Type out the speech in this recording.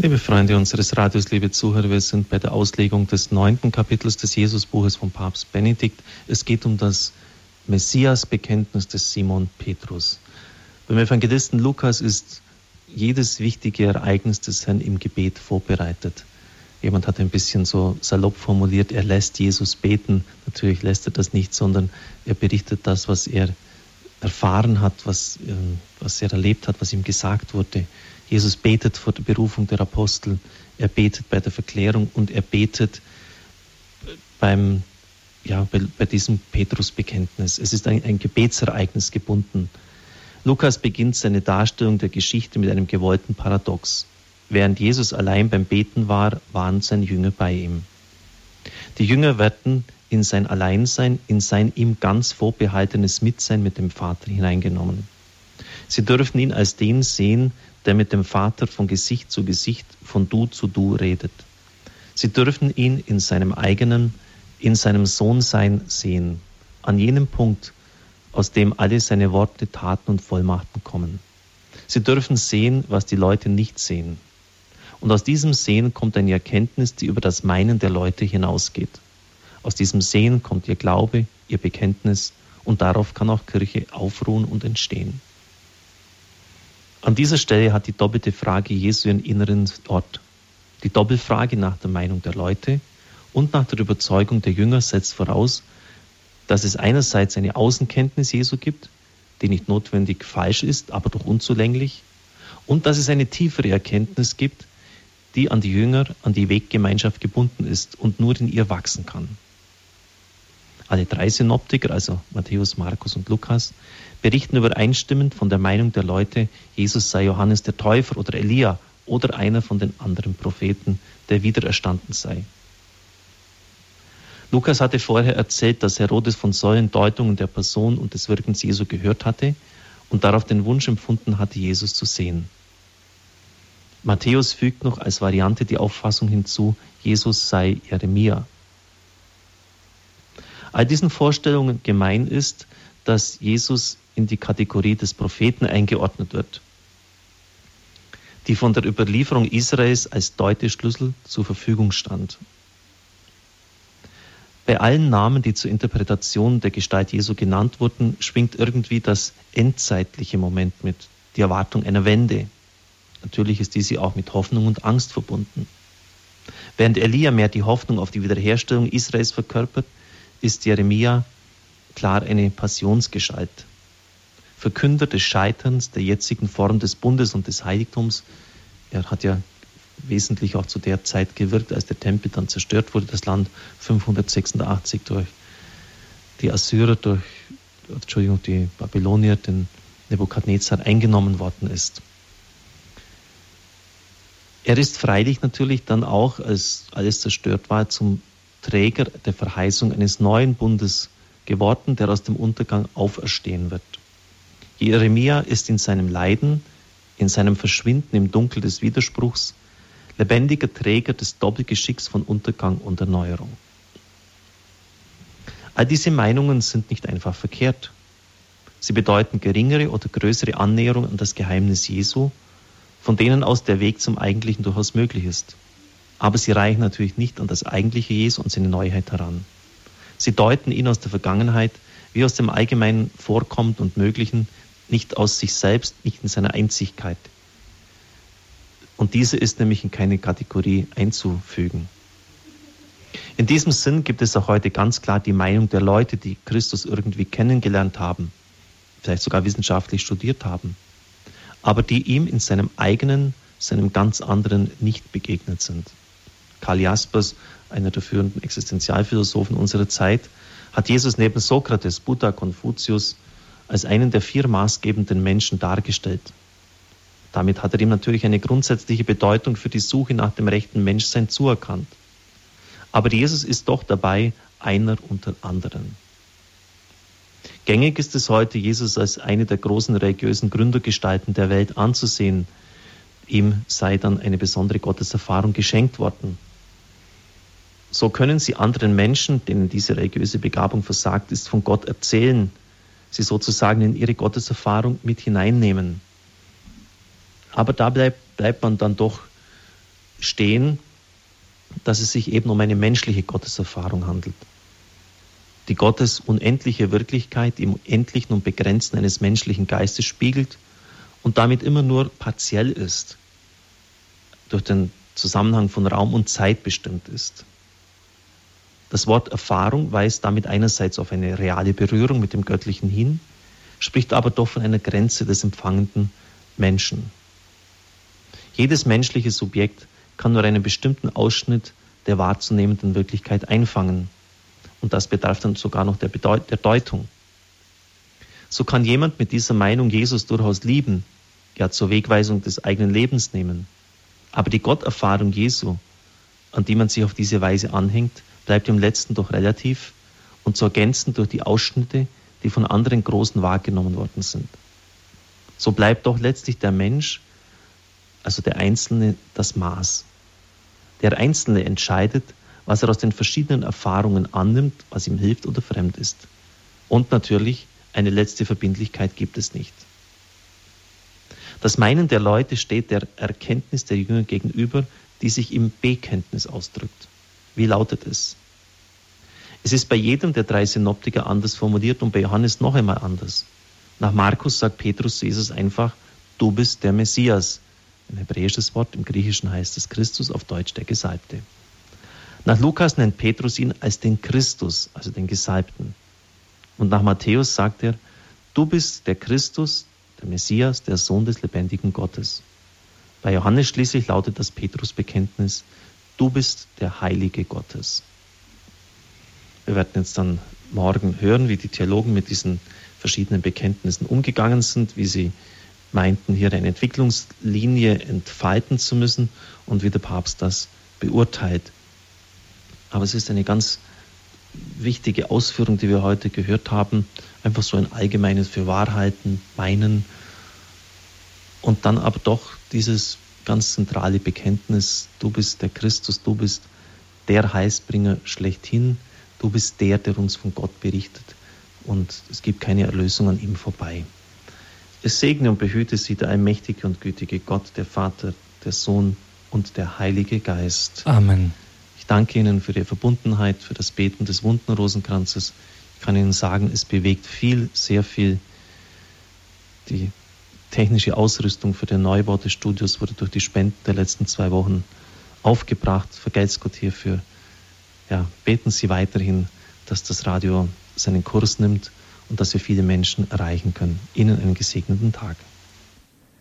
Liebe Freunde unseres Radios, liebe Zuhörer, wir sind bei der Auslegung des neunten Kapitels des Jesusbuches von Papst Benedikt. Es geht um das Messias-Bekenntnis des Simon Petrus. Beim Evangelisten Lukas ist jedes wichtige Ereignis des Herrn im Gebet vorbereitet. Jemand hat ein bisschen so salopp formuliert, er lässt Jesus beten. Natürlich lässt er das nicht, sondern er berichtet das, was er erfahren hat, was, äh, was er erlebt hat, was ihm gesagt wurde. Jesus betet vor der Berufung der Apostel, er betet bei der Verklärung und er betet beim, ja, bei, bei diesem Petrusbekenntnis. Es ist ein, ein Gebetsereignis gebunden. Lukas beginnt seine Darstellung der Geschichte mit einem gewollten Paradox. Während Jesus allein beim Beten war, waren seine Jünger bei ihm. Die Jünger werden in sein Alleinsein, in sein ihm ganz vorbehaltenes Mitsein mit dem Vater hineingenommen. Sie dürfen ihn als den sehen, der mit dem Vater von Gesicht zu Gesicht, von Du zu Du redet. Sie dürfen ihn in seinem eigenen, in seinem Sohnsein sehen, an jenem Punkt, aus dem alle seine Worte, Taten und Vollmachten kommen. Sie dürfen sehen, was die Leute nicht sehen. Und aus diesem Sehen kommt eine Erkenntnis, die über das Meinen der Leute hinausgeht. Aus diesem Sehen kommt ihr Glaube, ihr Bekenntnis und darauf kann auch Kirche aufruhen und entstehen. An dieser Stelle hat die doppelte Frage Jesu ihren inneren Ort. Die Doppelfrage nach der Meinung der Leute und nach der Überzeugung der Jünger setzt voraus, dass es einerseits eine Außenkenntnis Jesu gibt, die nicht notwendig falsch ist, aber doch unzulänglich, und dass es eine tiefere Erkenntnis gibt, die an die Jünger, an die Weggemeinschaft gebunden ist und nur in ihr wachsen kann. Alle drei Synoptiker, also Matthäus, Markus und Lukas, berichten übereinstimmend von der Meinung der Leute, Jesus sei Johannes der Täufer oder Elia oder einer von den anderen Propheten, der wiedererstanden sei. Lukas hatte vorher erzählt, dass Herodes von solchen Deutungen der Person und des Wirkens Jesu gehört hatte und darauf den Wunsch empfunden hatte, Jesus zu sehen. Matthäus fügt noch als Variante die Auffassung hinzu, Jesus sei Jeremia. All diesen Vorstellungen gemein ist, dass Jesus in die Kategorie des Propheten eingeordnet wird, die von der Überlieferung Israels als Deuteschlüssel zur Verfügung stand. Bei allen Namen, die zur Interpretation der Gestalt Jesu genannt wurden, schwingt irgendwie das endzeitliche Moment mit, die Erwartung einer Wende. Natürlich ist diese auch mit Hoffnung und Angst verbunden. Während Elia mehr die Hoffnung auf die Wiederherstellung Israels verkörpert, ist Jeremia klar eine Passionsgestalt. Verkünder des Scheiterns der jetzigen Form des Bundes und des Heiligtums. Er hat ja wesentlich auch zu der Zeit gewirkt, als der Tempel dann zerstört wurde, das Land 586 durch die Assyrer, durch, Entschuldigung, die Babylonier, den Nebukadnezar eingenommen worden ist. Er ist freilich natürlich dann auch, als alles zerstört war, zum Träger der Verheißung eines neuen Bundes geworden, der aus dem Untergang auferstehen wird. Jeremia ist in seinem Leiden, in seinem Verschwinden im Dunkel des Widerspruchs lebendiger Träger des Doppelgeschicks von Untergang und Erneuerung. All diese Meinungen sind nicht einfach verkehrt. Sie bedeuten geringere oder größere Annäherung an das Geheimnis Jesu, von denen aus der Weg zum Eigentlichen durchaus möglich ist aber sie reichen natürlich nicht an das eigentliche Jesu und seine Neuheit heran. Sie deuten ihn aus der Vergangenheit, wie aus dem allgemeinen Vorkommt und Möglichen, nicht aus sich selbst, nicht in seiner Einzigkeit. Und diese ist nämlich in keine Kategorie einzufügen. In diesem Sinn gibt es auch heute ganz klar die Meinung der Leute, die Christus irgendwie kennengelernt haben, vielleicht sogar wissenschaftlich studiert haben, aber die ihm in seinem eigenen, seinem ganz anderen nicht begegnet sind. Karl Jaspers, einer der führenden Existenzialphilosophen unserer Zeit, hat Jesus neben Sokrates, Buddha, Konfuzius als einen der vier maßgebenden Menschen dargestellt. Damit hat er ihm natürlich eine grundsätzliche Bedeutung für die Suche nach dem rechten Menschsein zuerkannt. Aber Jesus ist doch dabei einer unter anderen. Gängig ist es heute, Jesus als eine der großen religiösen Gründergestalten der Welt anzusehen. Ihm sei dann eine besondere Gotteserfahrung geschenkt worden. So können sie anderen Menschen, denen diese religiöse Begabung versagt ist, von Gott erzählen, sie sozusagen in ihre Gotteserfahrung mit hineinnehmen. Aber da bleibt, bleibt man dann doch stehen, dass es sich eben um eine menschliche Gotteserfahrung handelt. Die Gottes unendliche Wirklichkeit im Endlichen und Begrenzten eines menschlichen Geistes spiegelt und damit immer nur partiell ist, durch den Zusammenhang von Raum und Zeit bestimmt ist. Das Wort Erfahrung weist damit einerseits auf eine reale Berührung mit dem Göttlichen hin, spricht aber doch von einer Grenze des empfangenden Menschen. Jedes menschliche Subjekt kann nur einen bestimmten Ausschnitt der wahrzunehmenden Wirklichkeit einfangen. Und das bedarf dann sogar noch der, Bedeut der Deutung. So kann jemand mit dieser Meinung Jesus durchaus lieben, ja zur Wegweisung des eigenen Lebens nehmen. Aber die Gotterfahrung Jesu, an die man sich auf diese Weise anhängt, bleibt im letzten doch relativ und zu ergänzen durch die Ausschnitte, die von anderen Großen wahrgenommen worden sind. So bleibt doch letztlich der Mensch, also der Einzelne, das Maß. Der Einzelne entscheidet, was er aus den verschiedenen Erfahrungen annimmt, was ihm hilft oder fremd ist. Und natürlich, eine letzte Verbindlichkeit gibt es nicht. Das Meinen der Leute steht der Erkenntnis der Jünger gegenüber, die sich im Bekenntnis ausdrückt. Wie lautet es? Es ist bei jedem der drei Synoptiker anders formuliert und bei Johannes noch einmal anders. Nach Markus sagt Petrus zu Jesus einfach, du bist der Messias. Ein hebräisches Wort, im Griechischen heißt es Christus, auf Deutsch der Gesalbte. Nach Lukas nennt Petrus ihn als den Christus, also den Gesalbten. Und nach Matthäus sagt er, du bist der Christus, der Messias, der Sohn des lebendigen Gottes. Bei Johannes schließlich lautet das Petrusbekenntnis, du bist der Heilige Gottes. Wir werden jetzt dann morgen hören, wie die Theologen mit diesen verschiedenen Bekenntnissen umgegangen sind, wie sie meinten, hier eine Entwicklungslinie entfalten zu müssen und wie der Papst das beurteilt. Aber es ist eine ganz wichtige Ausführung, die wir heute gehört haben. Einfach so ein allgemeines für Wahrheiten, Meinen und dann aber doch dieses ganz zentrale Bekenntnis, du bist der Christus, du bist der Heilsbringer schlechthin, du bist der, der uns von Gott berichtet und es gibt keine Erlösung an ihm vorbei. Es segne und behüte sie der allmächtige und gütige Gott, der Vater, der Sohn und der Heilige Geist. Amen danke Ihnen für Ihre Verbundenheit, für das Beten des wunden Rosenkranzes. Ich kann Ihnen sagen, es bewegt viel, sehr viel. Die technische Ausrüstung für den Neubau des Studios wurde durch die Spenden der letzten zwei Wochen aufgebracht. Vergelt's Gott hierfür. Ja, beten Sie weiterhin, dass das Radio seinen Kurs nimmt und dass wir viele Menschen erreichen können. Ihnen einen gesegneten Tag.